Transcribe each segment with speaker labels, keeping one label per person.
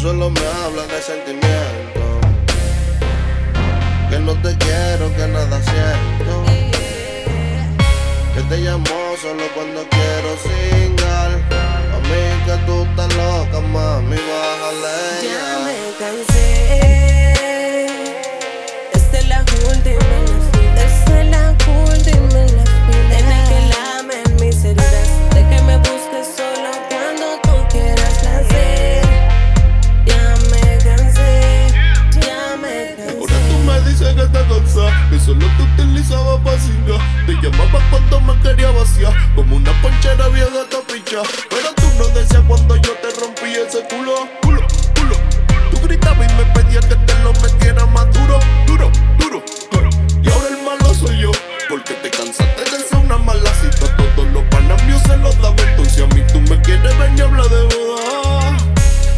Speaker 1: solo me habla de sentimiento. Que no te quiero, que nada siento. Utilizaba cingar. Te llamaba cuando me quería vaciar, como una ponchera vieja capricha. Pero tú no decías cuando yo te rompí ese culo, culo, culo. Tú gritabas y me pedías que te lo metiera más duro, duro, duro, duro. Y ahora el malo soy yo, porque te cansaste de ser una mala cita. Todos los panas míos se los daba, entonces a mí tú me quieres ver y hablar de boda.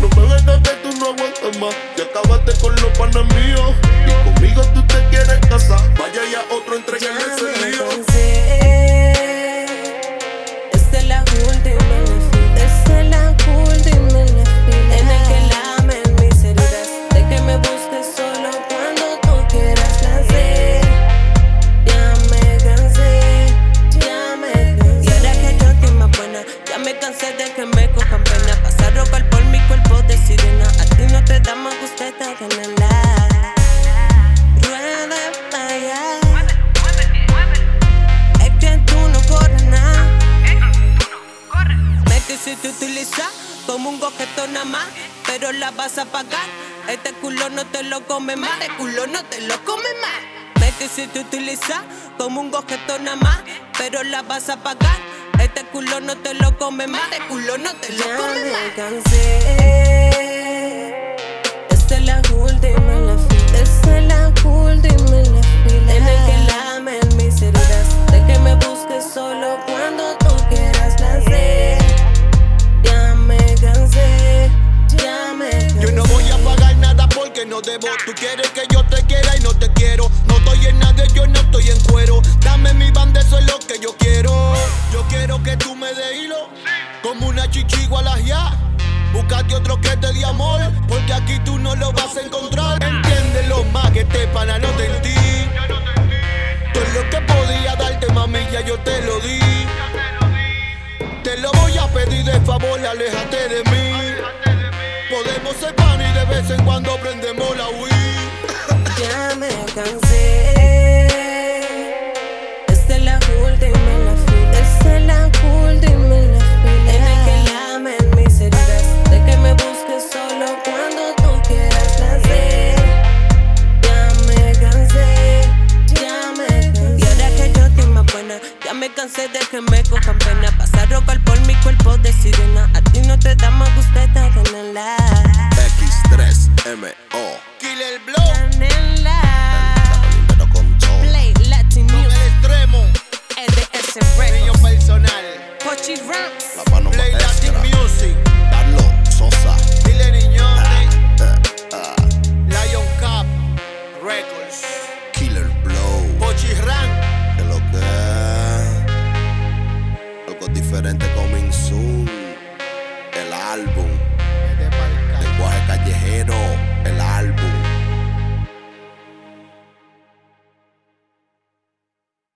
Speaker 1: No me vengas que tú no aguantas más. Ya acabaste con los panas míos. Y conmigo tú te quieres casar. Vaya ya otro
Speaker 2: más, pero la vas a pagar. Este culo no te lo come más, este culo no te lo come más. Me quisiste utilizar como un objeto nada más, pero la vas a pagar. Este culo no te lo come más, este culo no te lo come más. me cansé.
Speaker 3: Debo. Tú quieres que yo te quiera y no te quiero. No estoy en nada, yo no estoy en cuero. Dame mi banda, eso es lo que yo quiero. Yo quiero que tú me des hilo, como una chichigua a las ya. Búscate otro que te dé amor, porque aquí tú no lo vas a encontrar. Entiéndelo más que este pana no te ti. Todo lo que podía darte, mami, ya yo te lo di. Te lo voy a pedir de favor, aléjate de mí. Podemos ser pan y de vez en cuando prendemos la Wii.
Speaker 2: Ya me cansé. Esta es la última en la fila. Esta es la última en la fila. El que lamen mis heridas. De que me busques solo cuando tú quieras placer. Ya me cansé. Ya me cansé. Y ahora que yo estoy más buena. Ya me cansé de que me cojan pena.
Speaker 1: X3MO.
Speaker 3: Killer Blow,
Speaker 2: Canela.
Speaker 1: Pero con todo.
Speaker 2: Play Latin
Speaker 3: con
Speaker 2: music.
Speaker 3: el extremo,
Speaker 2: LDS
Speaker 3: niño
Speaker 2: Records.
Speaker 3: personal.
Speaker 2: Pochi Rams.
Speaker 1: La mano
Speaker 3: Play Latin. Music,
Speaker 1: Carlos Sosa.
Speaker 3: dile niñote.
Speaker 1: Eh, ah.
Speaker 3: Lion Cup Records,
Speaker 1: Killer Blow.
Speaker 3: Pochi Rank.
Speaker 1: Que lo que. Algo diferente